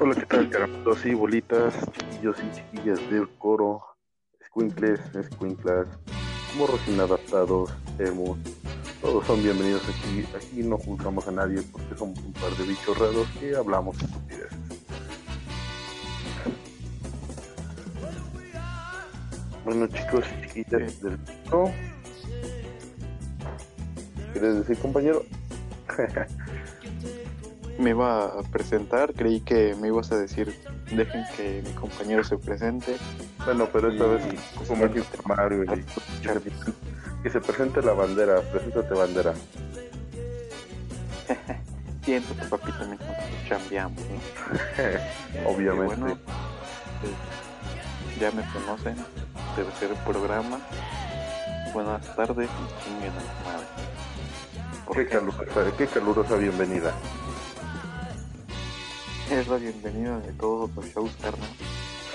Hola, ¿qué tal, caramelos y bolitas, chiquillos y chiquillas del coro, squinkles, squinklas, morros inadaptados, emos, todos son bienvenidos aquí. Aquí no juzgamos a nadie porque somos un par de bichos raros que hablamos estupideces. Bueno, chicos y chiquillas del coro, ¿quieres decir, compañero? Me iba a presentar, creí que me ibas a decir, dejen que mi compañero se presente. Bueno, pero esta Y- vez como aquí Mario y que se presente la bandera, preséntate bandera. Siéntate, papito, mientras chambeamos, ¿no? Obviamente. Y bueno, pues, ya me conocen, tercer programa. Buenas tardes y chinguen a madre. ¿Por Qué qué? calurosa, qué calurosa bienvenida. Es la bienvenida de todos los shows, carnal.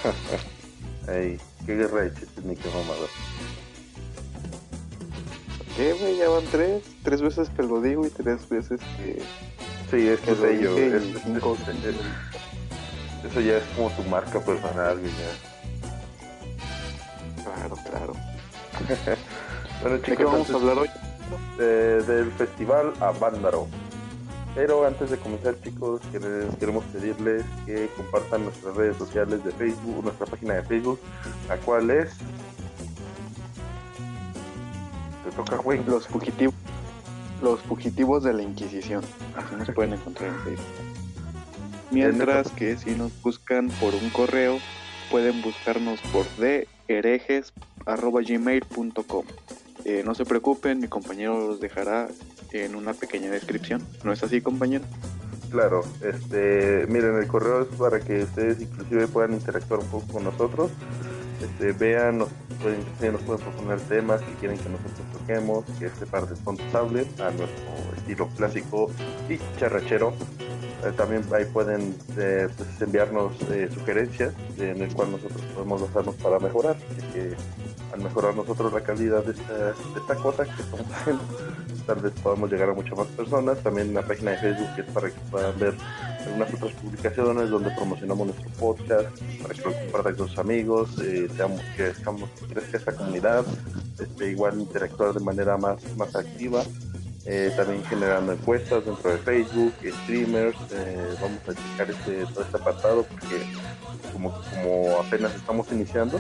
Ey, qué guerra de chistes ni qué mamada. ¿Qué, güey? Ya van tres. Tres veces que lo digo y tres veces que, Sí, es que es lo ello. es- cinco es- es- eso ya es como tu marca personal, güey. ya. Claro, claro. Bueno, ¿De qué chicos, vamos a hablar hoy? de- del festival Avándaro. Pero antes de comenzar, chicos, quere- queremos pedirles que compartan nuestras redes sociales de Facebook, nuestra página de Facebook, la cual es. Te toca, güey. Los fugitivos. Los fugitivos de la Inquisición. Así nos pueden encontrar en Facebook. Mientras que si nos buscan por un correo, pueden buscarnos por herejes.gmail.com. Eh, no se preocupen, mi compañero los dejará en una pequeña descripción. ¿No es así, compañero? Claro, este, miren, el correo es para que ustedes inclusive puedan interactuar un poco con nosotros. Este, vean, nos pueden, nos pueden proponer temas que quieren que nosotros toquemos, que este par hablen a nuestro estilo clásico y charrachero. Eh, también ahí pueden eh, pues, enviarnos eh, sugerencias en el cual nosotros podemos basarnos para mejorar. Así que al mejorar nosotros la calidad de esta, de esta cosa que estamos haciendo, tal vez podamos llegar a muchas más personas. También una página de Facebook que es para que puedan ver algunas otras publicaciones donde promocionamos nuestro podcast, para que lo compartan con sus amigos, eh, seamos, que crezca esta comunidad, este, igual interactuar de manera más, más activa. Eh, también generando encuestas dentro de Facebook, streamers, eh, vamos a checar este, todo este apartado porque como, como apenas estamos iniciando,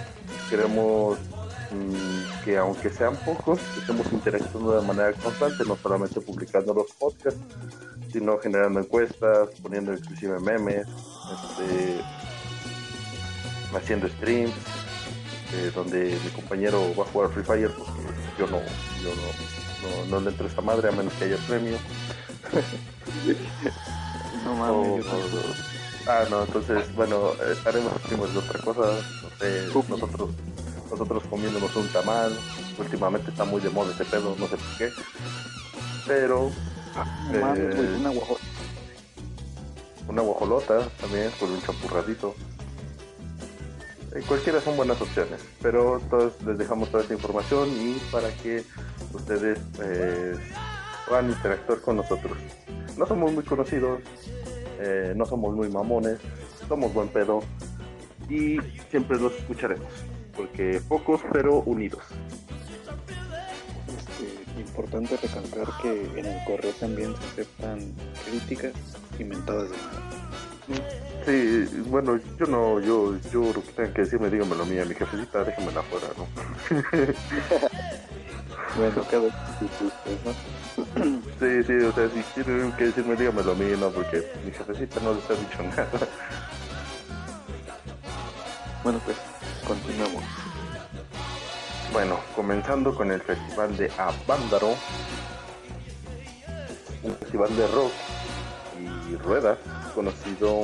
queremos que aunque sean pocos, estemos interactuando de manera constante, no solamente publicando los podcasts, sino generando encuestas, poniendo inclusive memes, este, haciendo streams, eh, donde mi compañero va a jugar Free Fire porque yo no, yo no, no, no le entro a esta madre a menos que haya premio. No mames. ah, no, entonces, bueno, eh, haremos streams de otra cosa, no sé, Uf. nosotros, nosotros comiéndonos un tamal, últimamente está muy de moda ese pedo, no sé por qué, pero mames, güey, eh, una guajo- una guajolota también con un champurradito. Eh, cualquiera son buenas opciones, pero todos les dejamos toda esta información y para que ustedes eh, puedan interactuar con nosotros. No somos muy conocidos, eh, no somos muy mamones, somos buen pedo y siempre los escucharemos, porque pocos pero unidos. Este, importante recalcar que en el correo también se aceptan críticas y mentadas de. Sí, bueno, yo no, yo, yo lo que tengan que decirme, dígamelo a mí, a mi jefecita, déjenmela afuera, ¿no? Bueno, cada ¿no? Sí, sí, o sea, si tienen que decirme, dígamelo a mí, no, porque mi jefecita no les ha dicho nada. Bueno, pues. Bueno, comenzando con el festival de Avándaro, un festival de rock y ruedas, conocido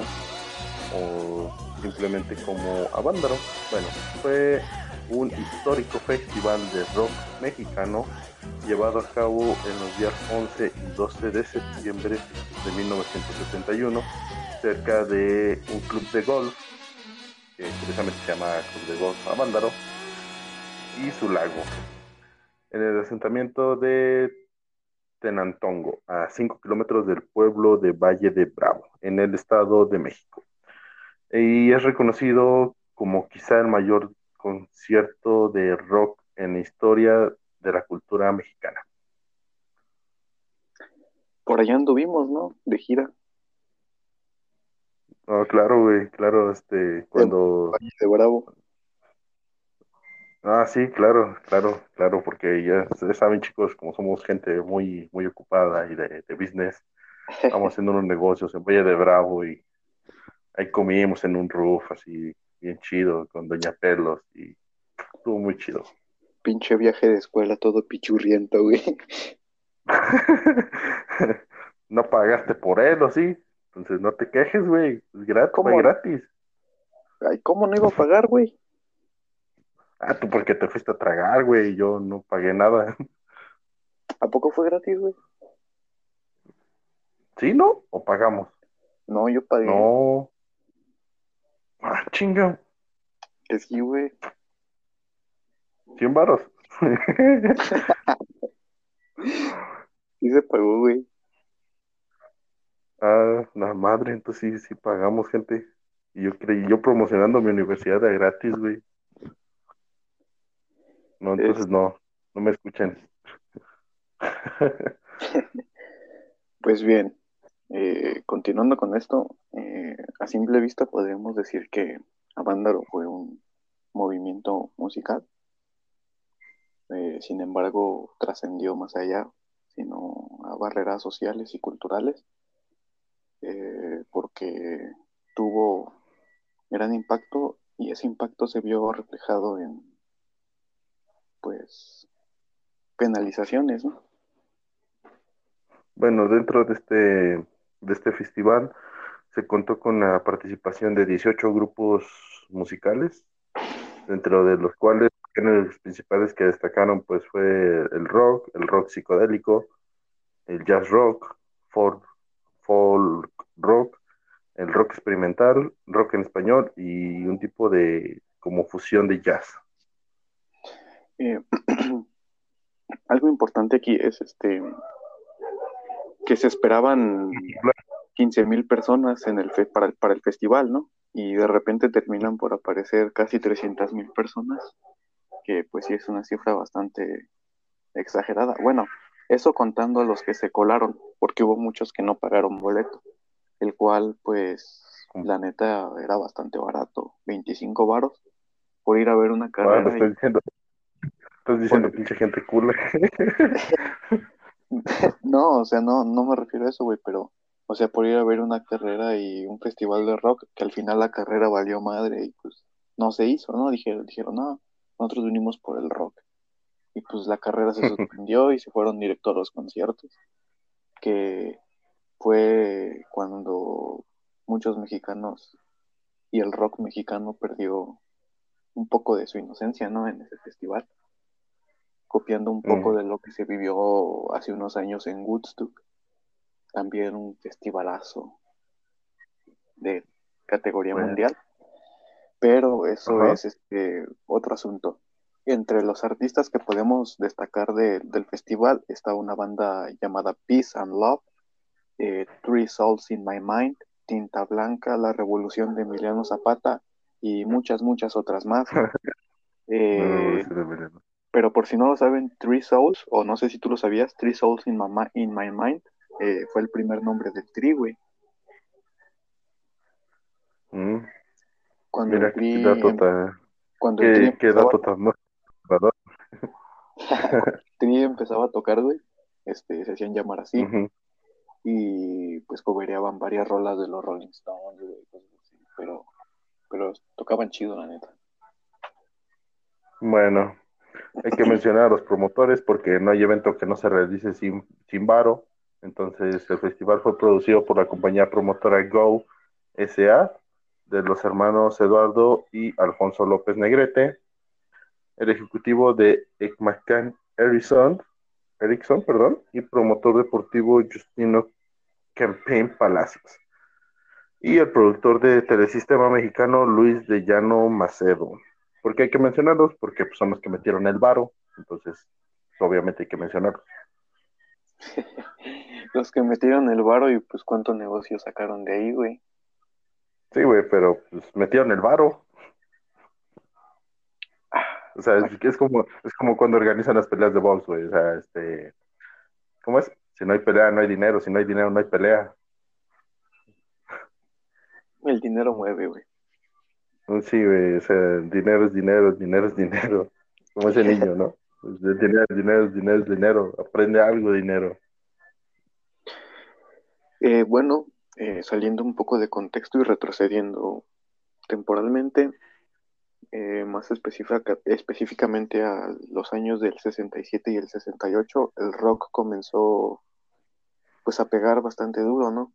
o simplemente como Avándaro. Bueno, fue un histórico festival de rock mexicano llevado a cabo en los días 11 y 12 de septiembre de 1971 cerca de un club de golf que curiosamente se llama Club de Golf Avándaro y su lago en el asentamiento de Tenantongo a 5 kilómetros del pueblo de Valle de Bravo en el estado de México y es reconocido como quizá el mayor concierto de rock en la historia de la cultura mexicana. Por allá anduvimos, ¿no? De gira. No, claro, güey, claro, este, cuando... De Bravo. Ah, sí, claro, claro, claro, porque ya saben, chicos, como somos gente muy, muy ocupada y de, de business, estamos haciendo unos negocios en Valle de Bravo y ahí comimos en un roof así, bien chido, con Doña Pelos y estuvo muy chido. Pinche viaje de escuela todo pichurriento, güey. no pagaste por él, ¿o sí? Entonces no te quejes, güey, es gratis, ¿Cómo? gratis. Ay, ¿cómo no iba a pagar, güey? Ah, tú porque te fuiste a tragar, güey, yo no pagué nada. ¿A poco fue gratis, güey? ¿Sí, no? ¿O pagamos? No, yo pagué. No. Ah, chinga. Que sí, güey. ¿Cien varos? sí se pagó, güey. Ah, la madre, entonces sí, sí pagamos, gente. Y yo creí, yo promocionando mi universidad de gratis, güey. No, entonces no, no me escuchen. pues bien, eh, continuando con esto, eh, a simple vista podríamos decir que Avándaro fue un movimiento musical. Eh, sin embargo, trascendió más allá, sino a barreras sociales y culturales, porque tuvo gran impacto y ese impacto se vio reflejado en pues penalizaciones, ¿no? Bueno, dentro de este, de este festival se contó con la participación de 18 grupos musicales, dentro de los cuales los principales que destacaron pues fue el rock, el rock psicodélico, el jazz rock, folk, folk rock, el rock experimental, rock en español y un tipo de como fusión de jazz. Eh, algo importante aquí es este que se esperaban 15 mil personas en el para, el, para el festival, ¿no? Y de repente terminan por aparecer casi 300 mil personas, que pues sí es una cifra bastante exagerada. Bueno, eso contando a los que se colaron, porque hubo muchos que no pagaron boleto, el cual pues la neta era bastante barato, 25 varos por ir a ver una carrera. Estás diciendo pinche gente cool. no, o sea, no, no me refiero a eso, güey, pero, o sea, por ir a ver una carrera y un festival de rock, que al final la carrera valió madre y pues no se hizo, ¿no? Dijeron, dijeron, no, nosotros vinimos por el rock. Y pues la carrera se suspendió y se fueron directo a los conciertos, que fue cuando muchos mexicanos y el rock mexicano perdió un poco de su inocencia, ¿no? En ese festival copiando un poco de lo que se vivió hace unos años en Woodstock. También un festivalazo de categoría mundial. Pero eso es este, otro asunto. Entre los artistas que podemos destacar del festival está una banda llamada Peace and Love, eh, Three Souls in My Mind, Tinta Blanca, La Revolución de Emiliano Zapata y muchas, muchas otras más. Eh, pero por si no lo saben, Three Souls, o no sé si tú lo sabías, Three Souls in My, in my Mind, eh, fue el primer nombre del Tri, güey. Mm. Cuando Mira, el tri, qué dato tan... Cuando el tri empezaba... empezaba a tocar, güey, este, se hacían llamar así. Y pues cobereaban varias rolas de los Rolling Stones, güey, pero, pero tocaban chido, la neta. Bueno, hay que mencionar a los promotores porque no hay evento que no se realice sin, sin varo. Entonces, el festival fue producido por la compañía promotora Go SA de los hermanos Eduardo y Alfonso López Negrete, el ejecutivo de Ekmacan Erickson, Erickson perdón, y promotor deportivo Justino Campaign Palacios, y el productor de Telesistema Mexicano Luis de Llano Macedo. ¿Por qué hay que mencionarlos? Porque pues, son los que metieron el varo, entonces obviamente hay que mencionarlos. los que metieron el varo y pues cuánto negocio sacaron de ahí, güey. Sí, güey, pero pues metieron el varo. O sea, es, es como, es como cuando organizan las peleas de box, güey. O sea, este, ¿cómo es? Si no hay pelea, no hay dinero. Si no hay dinero, no hay pelea. El dinero mueve, güey. Sí, güey, o sea, dinero es dinero, dinero es dinero. Como ese niño, ¿no? Pues, dinero, dinero, dinero es dinero. Aprende algo, dinero. Eh, bueno, eh, saliendo un poco de contexto y retrocediendo temporalmente, eh, más específica, específicamente a los años del 67 y el 68, el rock comenzó pues a pegar bastante duro, ¿no?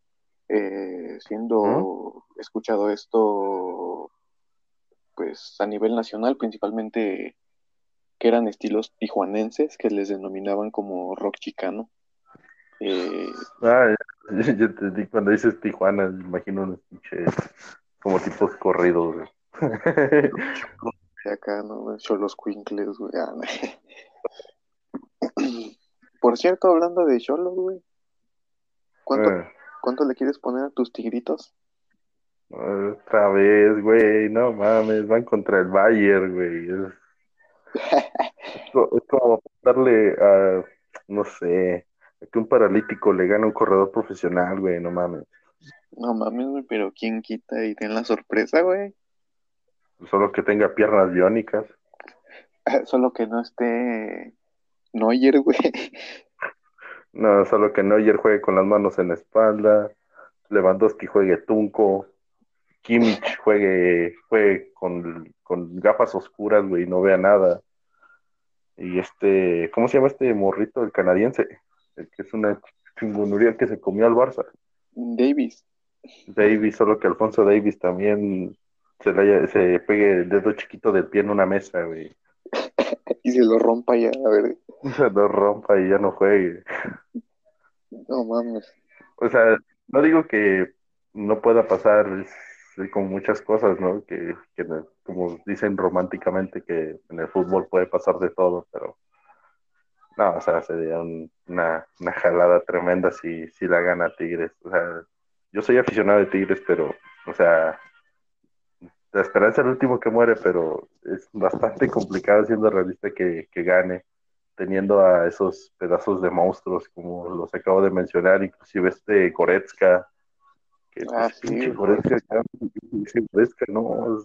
Eh, siendo escuchado esto pues a nivel nacional, principalmente que eran estilos tijuanenses que les denominaban como rock chicano. Eh, ah, yo te di, cuando dices Tijuana, me imagino unos como tipos corridos. acá, ¿no? Cholos Quinkles, güey. Ah, Por cierto, hablando de Cholos, güey. ¿Cuánto, ah. ¿Cuánto le quieres poner a tus tigritos? Otra vez, güey, no mames, van contra el Bayern, güey. Es, como darle a, no sé, que un paralítico le gana a un corredor profesional, güey, no mames. No mames, güey, pero ¿quién quita y ten la sorpresa, güey? Solo que tenga piernas biónicas. Solo que no esté Neuer, güey. No, solo que Neuer juegue con las manos en la espalda. Lewandowski juegue tunco. Kimmich juegue, juegue con, con gafas oscuras, güey, no vea nada. Y este, ¿cómo se llama este morrito, el canadiense? El que es una chingonuría que se comió al Barça. Davis. Davis, solo que Alfonso Davis también se, le, se pegue el dedo chiquito del pie en una mesa, güey. y se lo rompa ya, a ver. Se lo rompa y ya no juegue. No mames. O sea, no digo que no pueda pasar con muchas cosas, ¿no? Que, que, como dicen románticamente que en el fútbol puede pasar de todo, pero no, o sea, sería una, una jalada tremenda si, si la gana Tigres. O sea, yo soy aficionado de Tigres, pero, o sea, la esperanza es el último que muere, pero es bastante complicado siendo realista que, que gane, teniendo a esos pedazos de monstruos como los acabo de mencionar, inclusive este Goretzka, que ah, Goretzka, Goretzka, no,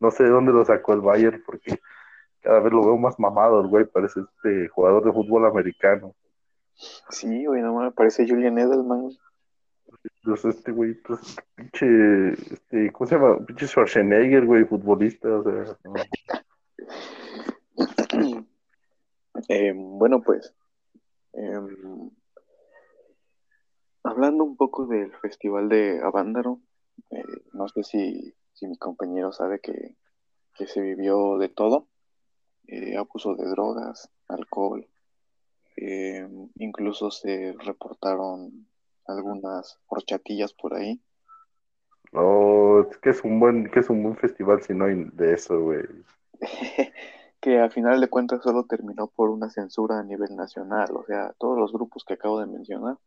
no sé de dónde lo sacó el Bayern, porque cada vez lo veo más mamado el güey, parece este jugador de fútbol americano. Sí, güey, no me parece Julian Edelman. Pues este güey, pues, pinche, este, ¿cómo se llama? Pinche Schwarzenegger, güey, futbolista, o sea. eh, bueno, pues, eh, hablando un poco del festival de Avándaro, eh, no sé si, si, mi compañero sabe que, que se vivió de todo, eh, abuso de drogas, alcohol, eh, incluso se reportaron algunas horchatillas por ahí. No, es que es un buen, que es un buen festival si no hay de eso, güey. que al final de cuentas solo terminó por una censura a nivel nacional, o sea, todos los grupos que acabo de mencionar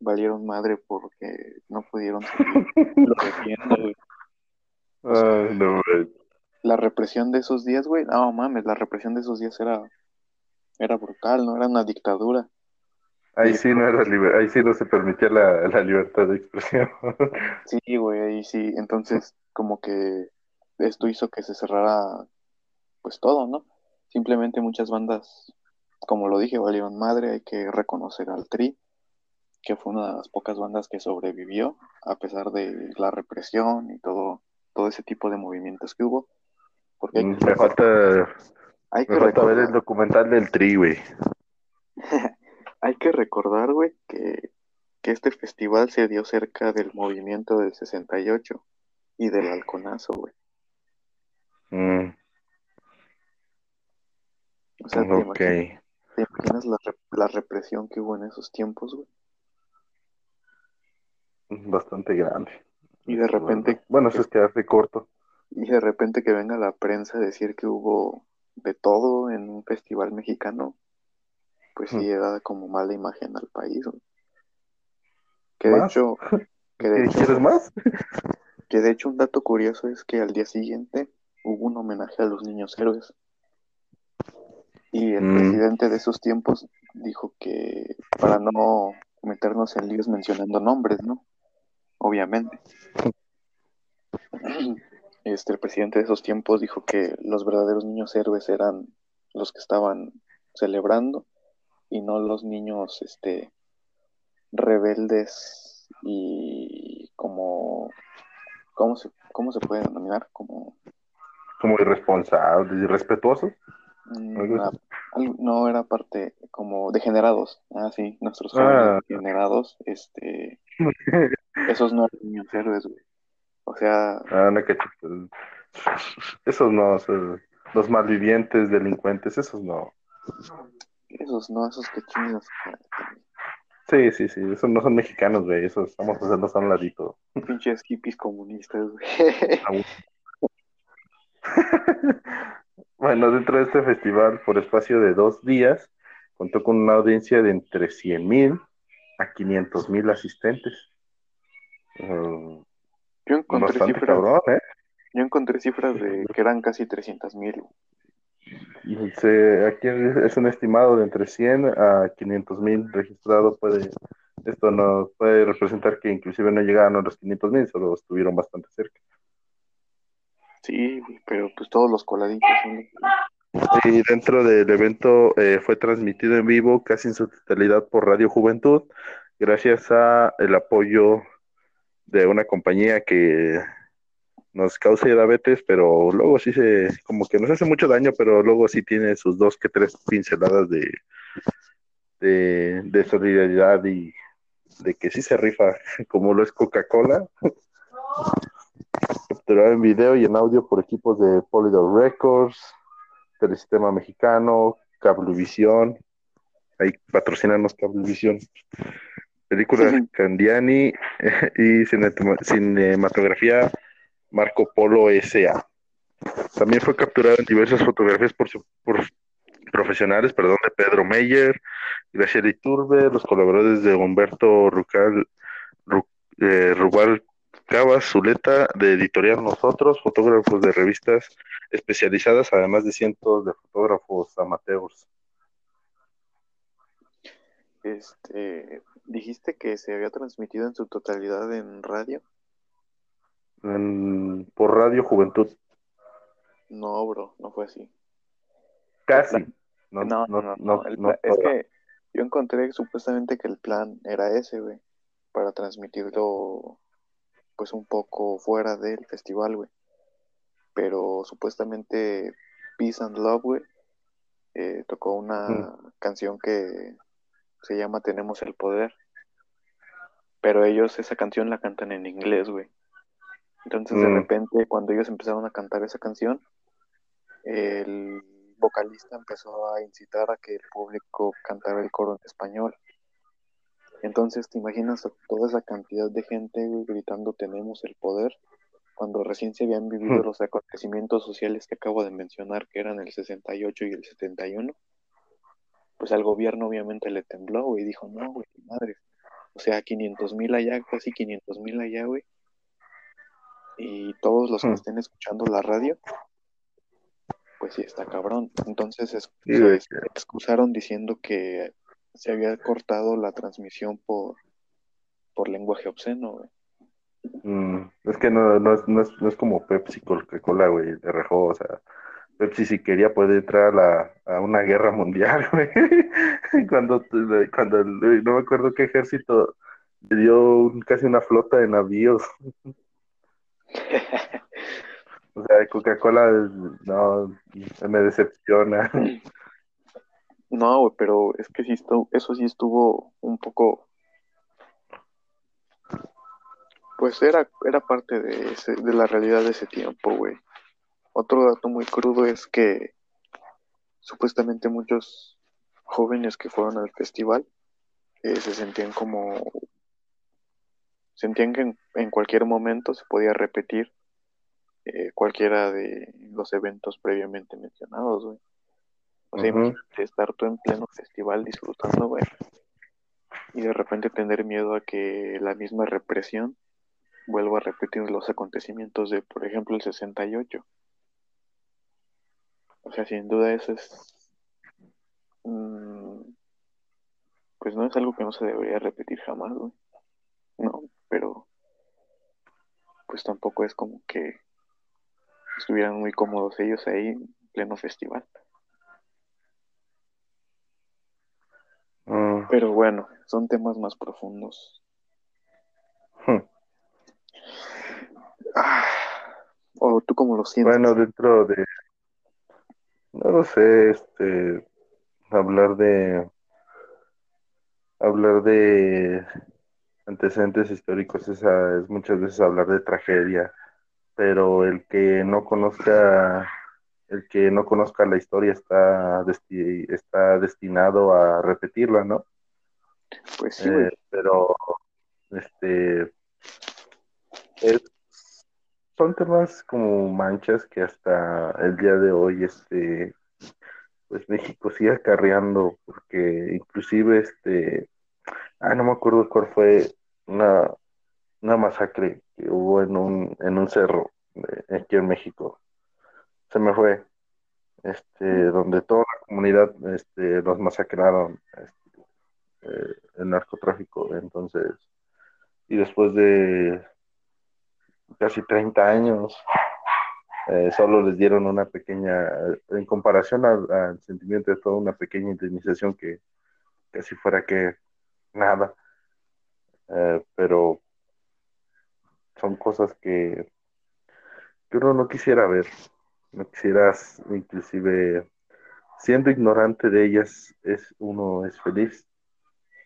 valieron madre porque no pudieron seguir Ah, no, güey. La represión de esos días, güey, no mames, la represión de esos días era, era brutal, ¿no? Era una dictadura. Ahí sí no era ahí sí no se permitía la, libertad de expresión. Sí, güey, ahí sí. Entonces, como que esto hizo que se cerrara pues todo, ¿no? Simplemente muchas bandas, como lo dije, valieron madre, hay que reconocer al Tri, que fue una de las pocas bandas que sobrevivió a pesar de la represión y todo, todo ese tipo de movimientos que hubo. Porque mm, me falta, hay que ver el documental del Tri, güey. Hay que recordar, güey, que, este festival se dio cerca del movimiento del 68 y del halconazo, güey. Mm. O sea, ¿te, imaginas, la, represión que hubo en esos tiempos, güey? Bastante grande. Y de repente... Bueno, eso es quedarse corto. Y de repente que venga la prensa a decir que hubo de todo en un festival mexicano pues sí da como mala imagen al país. Que de hecho, ¿Quieres más? Que de hecho un dato curioso es que al día siguiente hubo un homenaje a los niños héroes. Y el Mm. presidente de esos tiempos dijo que para no meternos en líos mencionando nombres, ¿no? Obviamente. Este, el presidente de esos tiempos dijo que los verdaderos niños héroes eran los que estaban celebrando y no los niños, este, rebeldes y como, ¿cómo se, cómo se puede denominar? Como, Como irresponsables, irrespetuosos. mm, así. algo- no era parte como degenerados. Ah, sí, nuestros Ah. degenerados, este, esos no eran niños héroes, güey. O sea, Ah, no, chistoso. Esos no, los malvivientes, delincuentes, esos no. esos no, esos que chingan. Sí, sí, sí, esos no son mexicanos, güey, esos vamos a hacerlos a un ladito. Pinches hippies comunistas, güey. Bueno, dentro de este festival, por espacio de dos días, contó con una audiencia de entre 100.000 a 500.000 asistentes. Uh, Yo encontré cifras, cabrón, ¿eh? yo encontré cifras de que eran casi 300 mil. Aquí es un estimado de entre 100 a 500.000 registrados. Puede, esto nos puede representar que inclusive no llegaron a los 500.000, solo estuvieron bastante cerca. Sí, pero pues todos los coladitos son Y dentro del evento eh, fue transmitido en vivo casi en su totalidad por Radio Juventud, gracias a el apoyo de una compañía que nos causa diabetes, pero luego sí se, como que nos hace mucho daño, pero luego sí tiene sus dos que tres pinceladas de, de, solidaridad y de que sí se rifa, como lo es Coca-Cola. Capturado en video y en audio por equipos de Polydor Records, Telesistema Mexicano, Cablevisión, ahí patrocinanos Cablevisión, películas Ujú. Candiani y cinematografía Marco Polo S.A. También fue capturado en diversas fotografías por, su- por profesionales, perdón, de Pedro Meyer, Graciela Iturbe, los colaboradores de Humberto Rucal, Ru- eh, Rubal Cabas Zuleta, de Editorial Nosotros, fotógrafos de revistas especializadas, además de cientos de fotógrafos amateurs. Este, dijiste que se había transmitido en su totalidad en radio. En- por Radio Juventud. No, bro, no fue así. Casi. No, no, no, no, el no plan- es que yo encontré supuestamente que el plan era ese, güey, para transmitirlo pues un poco fuera del festival, güey. Pero supuestamente Peace and Love, güey, eh, tocó una canción que se llama Tenemos el Poder. Pero ellos esa canción la cantan en inglés, güey. Entonces de Mm. repente cuando ellos empezaron a cantar esa canción, el vocalista empezó a incitar a que el público cantara el coro en español. Entonces, ¿te imaginas a toda esa cantidad de gente güey, gritando tenemos el poder? Cuando recién se habían vivido Hmm. los acontecimientos sociales que acabo de mencionar, que eran el 68 y el 71, pues al gobierno obviamente le tembló, güey, y dijo, no, güey, madre. O sea, 500 mil allá, casi 500 mil allá, güey. Y todos los que Hmm. estén escuchando la radio, pues sí, está cabrón. Entonces es- Sí, excusaron diciendo que se había cortado la transmisión por, por lenguaje obsceno, güey. Mm, es que no, no, es, no, es, no es como Pepsi Coca-Cola, güey, de rejó, o sea, Pepsi si quería puede entrar a, la, a una guerra mundial, güey. Cuando, cuando el- no me acuerdo qué ejército le dio casi una flota de navíos. O sea, Coca-Cola, no, me decepciona. No, güey, pero es que sí estuvo, eso sí estuvo un poco, pues era, era parte de, ese, de la realidad de ese tiempo, güey. Otro dato muy crudo es que supuestamente muchos jóvenes que fueron al festival eh, se sentían como, sentían que en, en cualquier momento se podía repetir eh, cualquiera de los eventos previamente mencionados, güey. O sea, imagínate estar tú en pleno festival disfrutando, güey, y de repente tener miedo a que la misma represión vuelvo a repetir los acontecimientos de, por ejemplo, el 68. O sea, sin duda eso es... Mm, pues no es algo que no se debería repetir jamás, güey. No, pero pues tampoco es como que estuvieran muy cómodos ellos ahí en pleno festival. Mm, Pero bueno, son temas más profundos. hmm. Ah, ¿O tú cómo lo sientes? Bueno, dentro de, no lo sé, este, hablar de, hablar de antecedentes históricos es, a- es muchas veces hablar de tragedia, pero el que no conozca, el que no conozca la historia está, desti- está destinado a repetirla, ¿no? Pues sí. Eh, pero, este, es- son temas como manchas que hasta el día de hoy, este, pues México sigue acarreando, porque inclusive, este, ah, no me acuerdo cuál fue una, una masacre que hubo en un, en un cerro eh, aquí en México. Se me fue, este, donde toda la comunidad, este, los masacraron, este, eh, el narcotráfico. Entonces, y después de casi 30 años, eh, solo les dieron una pequeña, en comparación al, sentimiento de toda una pequeña indemnización que casi fuera que nada, Eh, pero son cosas que, que uno no quisiera ver, no quisieras inclusive siendo ignorante de ellas, es uno es feliz,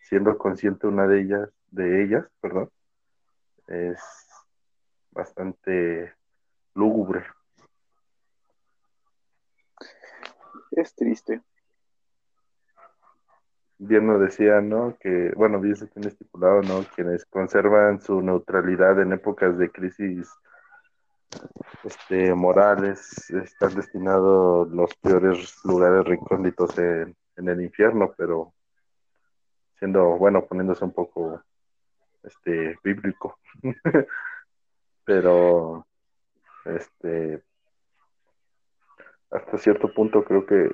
siendo consciente una de ellas, de ellas, perdón, es bastante lúgubre. Es triste. Bien nos decía, ¿no? Que, bueno, bien se tiene estipulado, ¿no? Quienes conservan su neutralidad en épocas de crisis este, morales están destinados los peores lugares recónditos en, en el infierno, pero siendo, bueno, poniéndose un poco este, bíblico. pero, este, hasta cierto punto creo que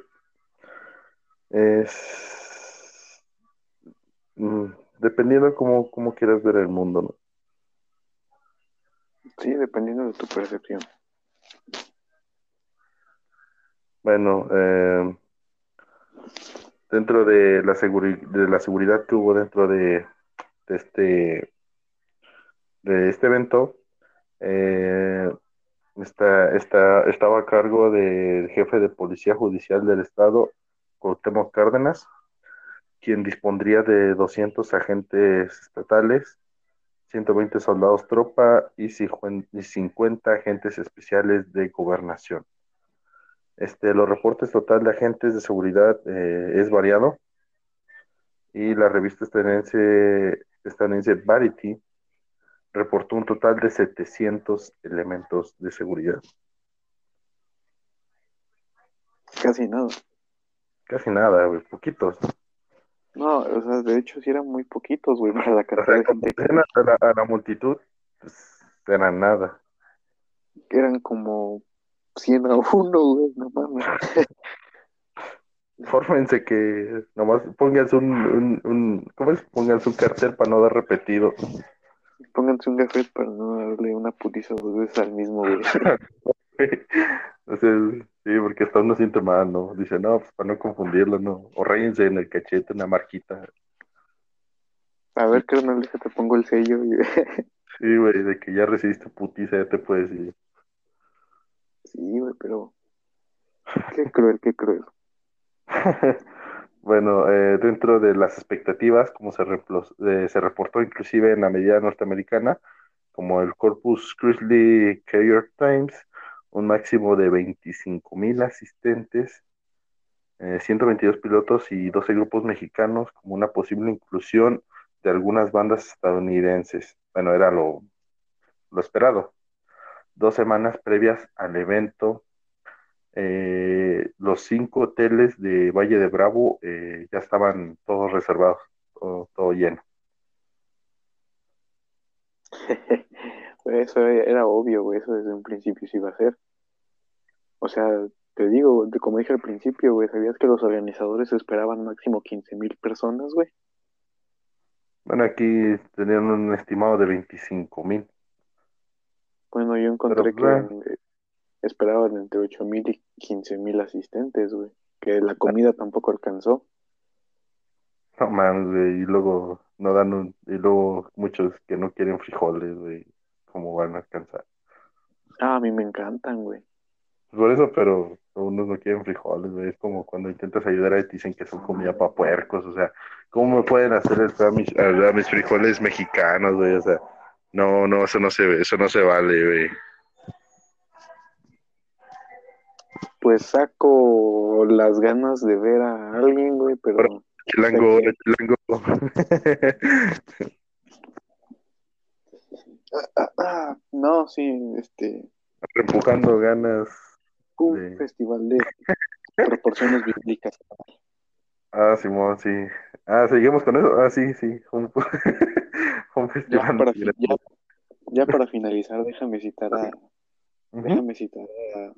es mm, dependiendo cómo, cómo quieras ver el mundo, ¿no? Sí, dependiendo de tu percepción. Bueno, eh, dentro de la, de la seguridad que hubo dentro de, de este, de este evento, eh, está, estaba a cargo del jefe de Policía Judicial del Estado, Cuauhtémoc Cárdenas, quien dispondría de 200 agentes estatales, 120 soldados tropa y 50 agentes especiales de gobernación. Este, los reportes total de agentes de seguridad eh, es variado y la revista estadounidense, estadounidense Variety reportó un total de 700 elementos de seguridad. Casi nada. Casi nada, güey, poquitos. No, o sea, de hecho sí eran muy poquitos, güey, para la cantidad de gente a la, a la multitud, pues, era nada. eran como 100 a 1, güey, no mames. Fórmense que nomás pónganse un, un, un ¿cómo es? Pónganse un cartel para no dar repetido. Pónganse un gafet para no darle una putiza dos veces al mismo, güey. O sea, sí, porque hasta uno siente mal, ¿no? Dice, no, pues para no confundirlo, ¿no? O rayense en el cachete una marquita. A ver, carnal, déjate pongo el sello. Sí, güey, de que ya recibiste putiza, ya te puedes ir. Sí, güey, pero qué cruel, qué cruel. Bueno, eh, dentro de las expectativas, como se, eh, se reportó inclusive en la medida norteamericana, como el Corpus Christi Courier Times, un máximo de 25 mil asistentes, eh, 122 pilotos y 12 grupos mexicanos, como una posible inclusión de algunas bandas estadounidenses. Bueno, era lo, lo esperado. Dos semanas previas al evento, eh, los cinco hoteles de Valle de Bravo eh, ya estaban todos reservados, todo, todo lleno. Eso era obvio, güey, eso desde un principio se iba a hacer. O sea, te digo, como dije al principio, güey, ¿sabías que los organizadores esperaban máximo 15 mil personas, güey? Bueno, aquí tenían un estimado de 25 mil. Bueno, yo encontré que esperaban entre 8 mil y 15 mil asistentes, güey. Que la comida tampoco alcanzó. No mames, güey, y luego no dan un, y luego muchos que no quieren frijoles, güey, ¿cómo van a alcanzar? Ah, a mí me encantan, güey. Por eso, pero unos no quieren frijoles, güey. Es como cuando intentas ayudar a ti dicen que son comida para puercos, o sea, ¿cómo me pueden hacer el a mis, a mis frijoles mexicanos, güey? O sea, no, no, eso no se, eso no se vale, güey. Pues saco las ganas de ver a alguien, güey, pero... Chilango, chilango. Ah, ah, no, sí, este... Empujando ganas un festival de proporciones bíblicas. Ah, Simón, sí. Ah, seguimos con eso. Ah, sí, sí. Un, festival. Ya para, finalizar, déjame citar a, déjame citar a,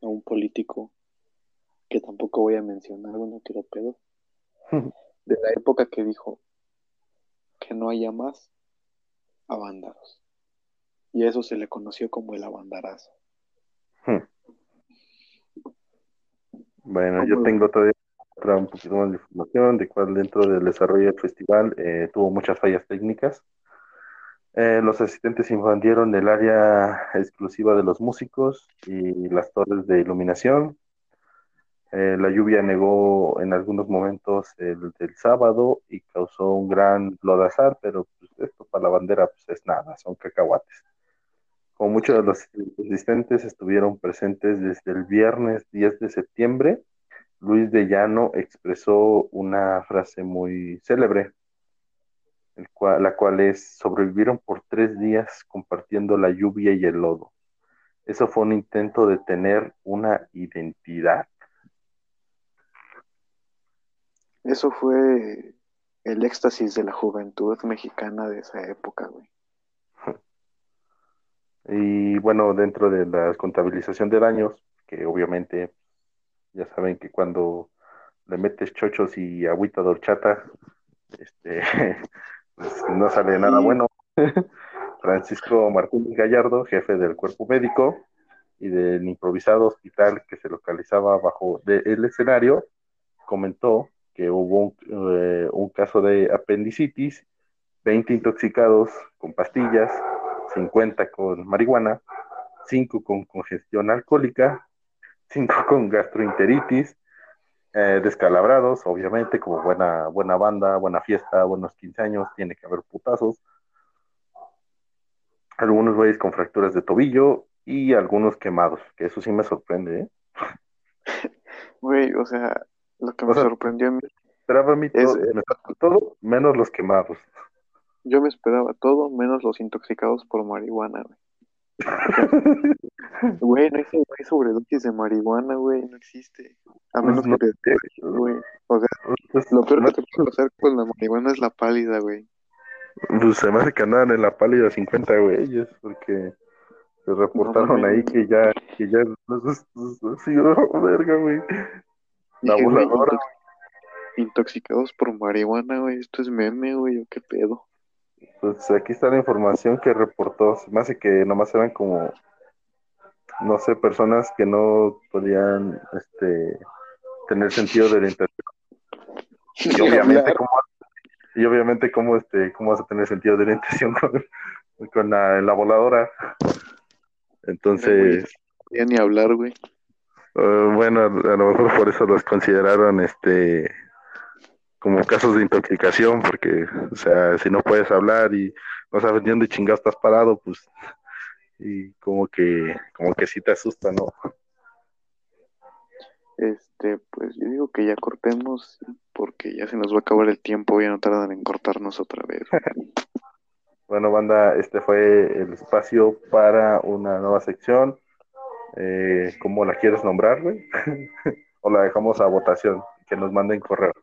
un político que tampoco voy a mencionar, no quiero pedo, de la época que dijo que no haya más abandaros. Y eso se le conoció como el abandarazo. Bueno, yo tengo todavía un poquito más de información de cuál dentro del desarrollo del festival eh, tuvo muchas fallas técnicas. Eh, los asistentes invadieron el área exclusiva de los músicos y las torres de iluminación. Eh, la lluvia negó en algunos momentos el del sábado y causó un gran lodazar, pero pues, esto para la bandera pues, es nada, son cacahuates. Como muchos de los asistentes estuvieron presentes desde el viernes 10 de septiembre, Luis de Llano expresó una frase muy célebre, la cual es, sobrevivieron por tres días compartiendo la lluvia y el lodo. Eso fue un intento de tener una identidad. Eso fue el éxtasis de la juventud mexicana de esa época, güey. Y bueno, dentro de la contabilización de daños, que obviamente ya saben que cuando le metes chochos y agüita de horchata, este, pues no sale nada bueno. Francisco Martín Gallardo, jefe del cuerpo médico y del improvisado hospital que se localizaba bajo el escenario, comentó que hubo un, eh, un caso de apendicitis, 20 intoxicados con pastillas, 50 con marihuana, 5 con congestión alcohólica, 5 con gastroenteritis, eh, descalabrados, obviamente, como buena, buena banda, buena fiesta, buenos 15 años, tiene que haber putazos. Algunos güeyes con fracturas de tobillo y algunos quemados, que eso sí me sorprende, ¿eh? Güey, o sea, lo que me sorprendió a mí. Esperaba mí todo menos los quemados. Yo me esperaba todo menos los intoxicados por marihuana, güey. Güey, no hay, sobredosis de marihuana, güey, no existe. A menos que te güey. O sea, pues, lo peor que te puede pasar con la marihuana es la pálida, güey. Pues se me hace que andaban en la pálida 50 güeyes, porque se reportaron ahí que ya, que ya, así, oh, verga, güey. La voladora. Intoxicados por marihuana, güey, esto es meme, güey, qué pedo. Pues aquí está la información que reportó. Se me hace que nomás eran como, no sé, personas que no podían este, tener sentido de la Y obviamente, ¿cómo, y obviamente, ¿cómo, este, ¿cómo vas a tener sentido de orientación con, con la, la voladora? Entonces. No ni hablar, güey. Eh, bueno, a, a, lo mejor por eso los consideraron este como casos de intoxicación, porque, o sea, si no puedes hablar y no sabes ni dónde chingado estás parado, pues, y como que, como que sí te asusta, ¿no? Este, pues yo digo que ya cortemos, porque ya se nos va a acabar el tiempo, ya no tardan en cortarnos otra vez. bueno, banda, este fue el espacio para una nueva sección. Eh, ¿Cómo la quieres nombrar, güey? o la dejamos a votación, que nos manden correo.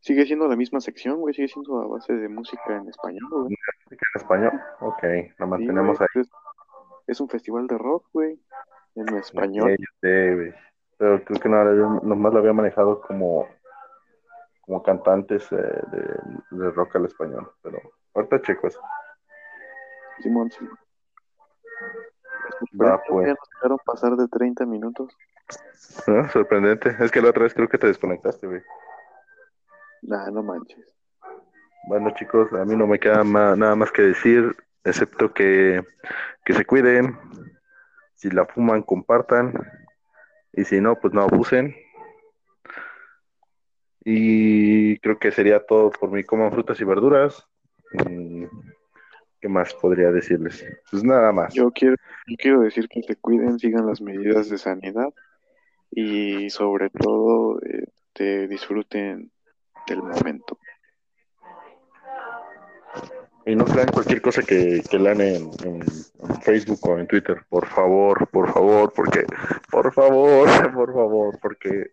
Sigue siendo la misma sección, güey, sigue siendo a base de música en español, güey. ¿Música en español? Ok, la Sí, mantenemos güey, ahí. es, es un festival de rock, güey, en español. Yo sé, güey. Pero creo que no, la- nomás lo había manejado como, como cantantes eh, de, de rock al español. Pero ahorita checo eso. Simón, Simón. Va, pues. ya nos dejaron pasar de 30 minutos. ¿No? Sorprendente. Es que la otra vez creo que te desconectaste, güey. Nah, no manches. Bueno, chicos, a mí no me queda nada más que decir, excepto que, que se cuiden. Si la fuman, compartan. Y si no, pues no abusen. Y creo que sería todo por mí. Coman frutas y verduras. Mm, ¿Qué más podría decirles? Pues nada más. Yo quiero, yo quiero decir que se cuiden, sigan las medidas de sanidad y sobre todo eh, te disfruten del momento. Y no crean cualquier cosa que, que lean en, en- en Facebook o en Twitter. Por favor, por favor, porque, por favor, por favor, porque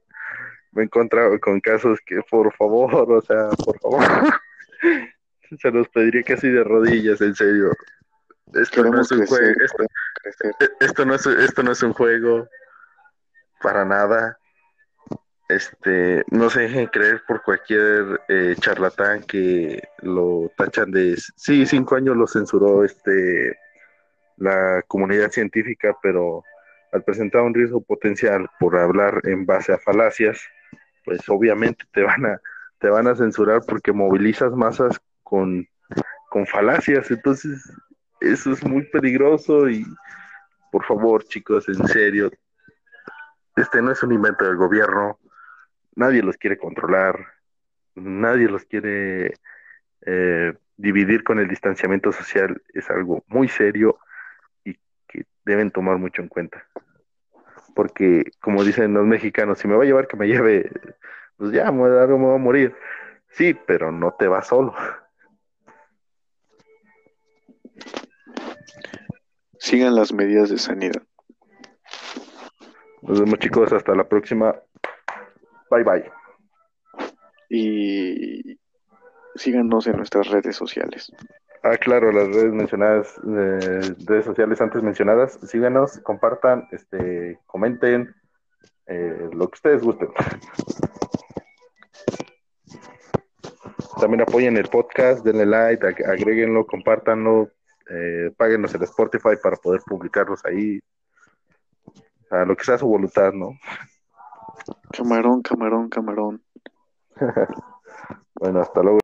me he encontrado con casos que, por favor, o sea, por favor, se los pediría casi de rodillas, en serio. Esto no es un crecer, juego, esto no es, esto no es un juego para nada. Este, no se dejen creer por cualquier eh, charlatán que lo tachan de sí, cinco años lo censuró este la comunidad científica, pero al presentar un riesgo potencial por hablar en base a falacias, pues obviamente te van a, te van a censurar porque movilizas masas con, con falacias, entonces eso es muy peligroso y por favor chicos, en serio, este no es un invento del gobierno, nadie los quiere controlar, nadie los quiere eh, dividir con el distanciamiento social, es algo muy serio y que deben tomar mucho en cuenta. Porque, como dicen los mexicanos, si me va a llevar, que me lleve, pues ya, me va a me voy a morir. Sí, pero no te vas solo. Sigan las medidas de sanidad. Nos vemos chicos, hasta la próxima. Bye bye. Y síganos en nuestras redes sociales. Ah, claro, las redes mencionadas, eh, redes sociales antes mencionadas, síganos, compartan, este, comenten, eh, lo que ustedes gusten. También apoyen el podcast, denle like, ag- agréguenlo, compártanlo, eh, páguenos el Spotify para poder publicarlos ahí. O lo que sea su voluntad, ¿no? Camarón, camarón, camarón. Bueno, hasta luego.